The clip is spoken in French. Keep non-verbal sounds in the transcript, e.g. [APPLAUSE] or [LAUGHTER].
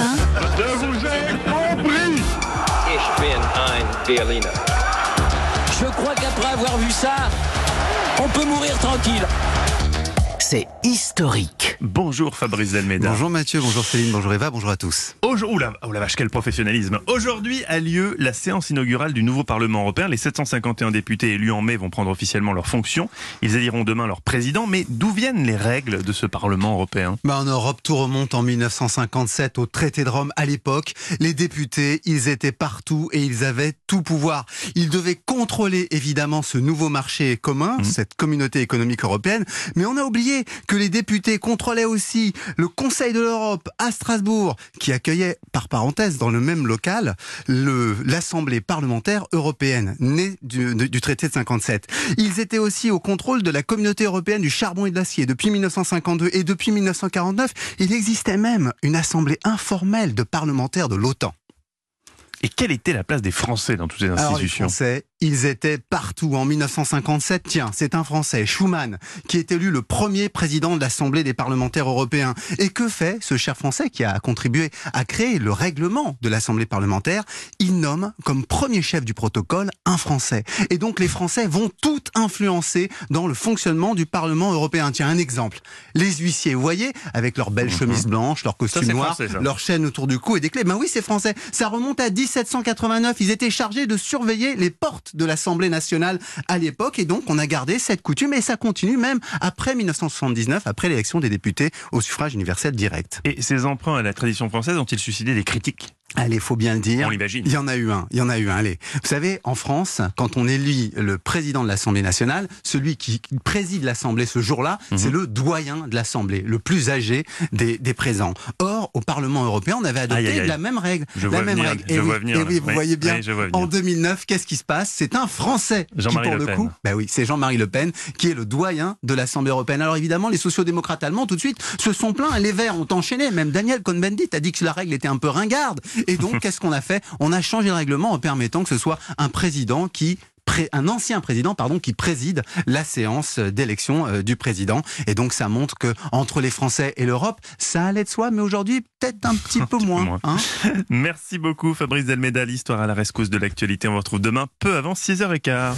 matin Je vous ai compris Ich bin ein Berliner. Je crois qu'après avoir vu ça, on peut mourir tranquille. C'est historique. Bonjour Fabrice Delmeda. Bonjour Mathieu, bonjour Céline, bonjour Eva, bonjour à tous. Aujourd'hui, oula, oh la vache, quel professionnalisme. Aujourd'hui a lieu la séance inaugurale du nouveau Parlement européen. Les 751 députés élus en mai vont prendre officiellement leurs fonctions. Ils éliront demain leur président. Mais d'où viennent les règles de ce Parlement européen? Bah En Europe, tout remonte en 1957 au traité de Rome. À l'époque, les députés, ils étaient partout et ils avaient tout pouvoir. Ils devaient contrôler évidemment ce nouveau marché commun, mmh. cette communauté économique européenne. Mais on a oublié que les députés contrôlaient aussi le Conseil de l'Europe à Strasbourg, qui accueillait, par parenthèse, dans le même local, l'Assemblée parlementaire européenne, née du, du, traité de 57. Ils étaient aussi au contrôle de la communauté européenne du charbon et de l'acier depuis 1952 et depuis 1949. Il existait même une assemblée informelle de parlementaires de l'OTAN. Et quelle était la place des Français dans toutes ces institutions Alors, les Français, ils étaient partout. En 1957, tiens, c'est un Français, Schuman, qui est élu le premier président de l'Assemblée des parlementaires européens. Et que fait ce cher Français qui a contribué à créer le règlement de l'Assemblée parlementaire? Il nomme comme premier chef du protocole un Français. Et donc les Français vont tout influencer dans le fonctionnement du Parlement européen. Tiens, un exemple. Les huissiers, vous voyez, avec leurs belles mhm. chemises blanches, leurs costumes noirs, leurs chaînes autour du cou et des clés. Ben oui, c'est français. Ça remonte à 1789. Ils étaient chargés de surveiller les portes de l'Assemblée nationale à l'époque. Et donc, on a gardé cette coutume et ça continue même après 1979, après l'élection des députés au suffrage universel direct. Et ces emprunts à la tradition française ont-ils suscité des critiques? Allez, faut bien le dire. On l'imagine. Il y en a eu un. Il y en a eu un. Allez. Vous savez, en France, quand on élit le président de l'Assemblée nationale, celui qui préside l'Assemblée ce jour-là, mhm. c'est le doyen de l'Assemblée, le plus âgé des, des, présents. Or, au Parlement européen, on avait adopté la même règle. Je la même règle. Je et oui, venir, et oui, vous voyez bien. En 2009, qu'est-ce qui se passe? C'est un Français qui, pour le, coup, ben oui, c'est Jean-Marie Le Pen qui est le doyen de l'Assemblée européenne. Alors évidemment, les sociodémocrates allemands, tout de suite, se sont plaints. Les Verts ont enchaîné. Même Daniel Cohn-Bendit a dit que la règle était un peu ringarde. Et donc, [LAUGHS] qu'est-ce qu'on a fait? On a changé le règlement en permettant que ce soit un président qui un ancien président pardon qui préside la séance d'élection euh, du président. Et donc ça montre que entre les Français et l'Europe ça allait de soi mais aujourd'hui peut-être un petit [LAUGHS] peu moins, hein. Merci beaucoup Fabrice Delmeda. L'histoire à la rescousse de l'actualité. On vous retrouve demain peu avant 6h15